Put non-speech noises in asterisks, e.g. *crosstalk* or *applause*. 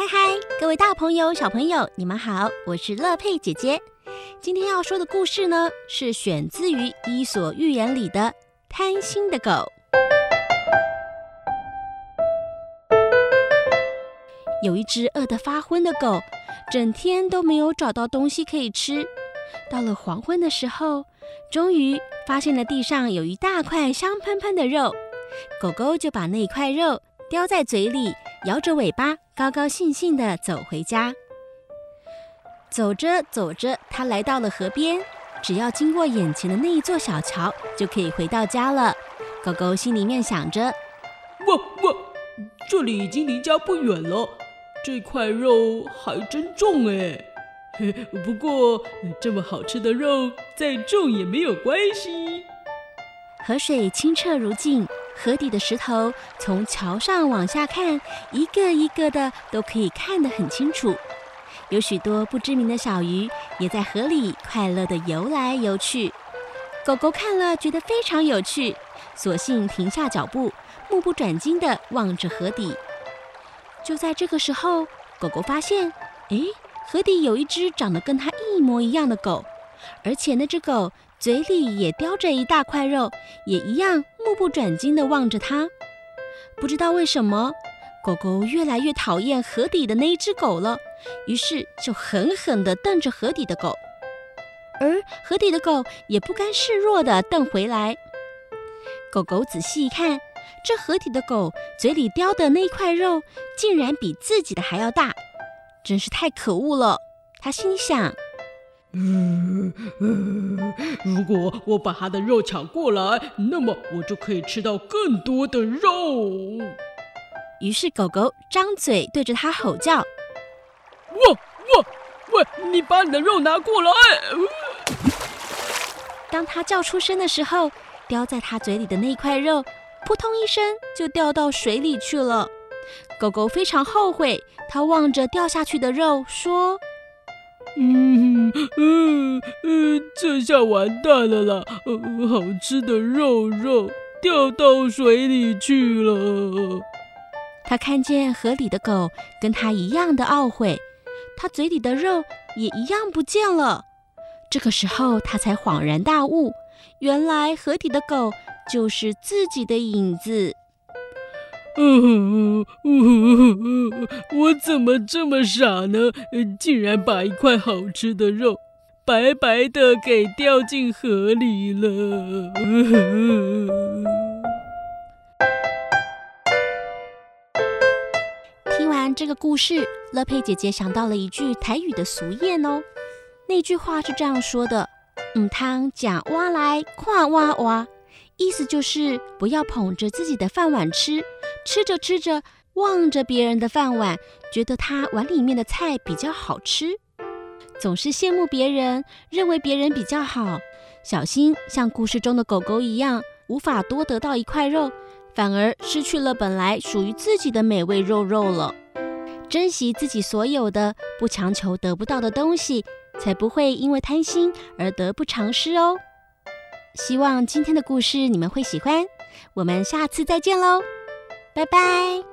嗨嗨，各位大朋友、小朋友，你们好，我是乐佩姐姐。今天要说的故事呢，是选自于《伊索寓言》里的《贪心的狗》。有一只饿得发昏的狗，整天都没有找到东西可以吃。到了黄昏的时候，终于发现了地上有一大块香喷喷的肉，狗狗就把那块肉叼在嘴里。摇着尾巴，高高兴兴地走回家。走着走着，他来到了河边，只要经过眼前的那一座小桥，就可以回到家了。狗狗心里面想着：“哇哇，这里已经离家不远了，这块肉还真重哎。*laughs* 不过这么好吃的肉，再重也没有关系。”河水清澈如镜。河底的石头从桥上往下看，一个一个的都可以看得很清楚。有许多不知名的小鱼也在河里快乐地游来游去。狗狗看了觉得非常有趣，索性停下脚步，目不转睛地望着河底。就在这个时候，狗狗发现，诶，河底有一只长得跟它一模一样的狗，而且那只狗嘴里也叼着一大块肉，也一样。目不转睛地望着它，不知道为什么，狗狗越来越讨厌河底的那一只狗了，于是就狠狠地瞪着河底的狗，而河底的狗也不甘示弱地瞪回来。狗狗仔细一看，这河底的狗嘴里叼的那块肉，竟然比自己的还要大，真是太可恶了。它心想。嗯嗯，如果我把它的肉抢过来，那么我就可以吃到更多的肉。于是狗狗张嘴对着它吼叫：“哇哇喂，你把你的肉拿过来！” *laughs* 当它叫出声的时候，叼在它嘴里的那块肉，扑通一声就掉到水里去了。狗狗非常后悔，它望着掉下去的肉说。嗯嗯嗯，这下完蛋了啦！好吃的肉肉掉到水里去了。他看见河里的狗跟他一样的懊悔，他嘴里的肉也一样不见了。这个时候，他才恍然大悟，原来河底的狗就是自己的影子。嗯，我怎么这么傻呢？竟然把一块好吃的肉白白的给掉进河里了。听完这个故事，乐佩姐姐想到了一句台语的俗谚哦。那句话是这样说的：“唔通吃碗来看碗碗”，意思就是不要捧着自己的饭碗吃。吃着吃着，望着别人的饭碗，觉得他碗里面的菜比较好吃，总是羡慕别人，认为别人比较好，小心像故事中的狗狗一样，无法多得到一块肉，反而失去了本来属于自己的美味肉肉了。珍惜自己所有的，不强求得不到的东西，才不会因为贪心而得不偿失哦。希望今天的故事你们会喜欢，我们下次再见喽。拜拜。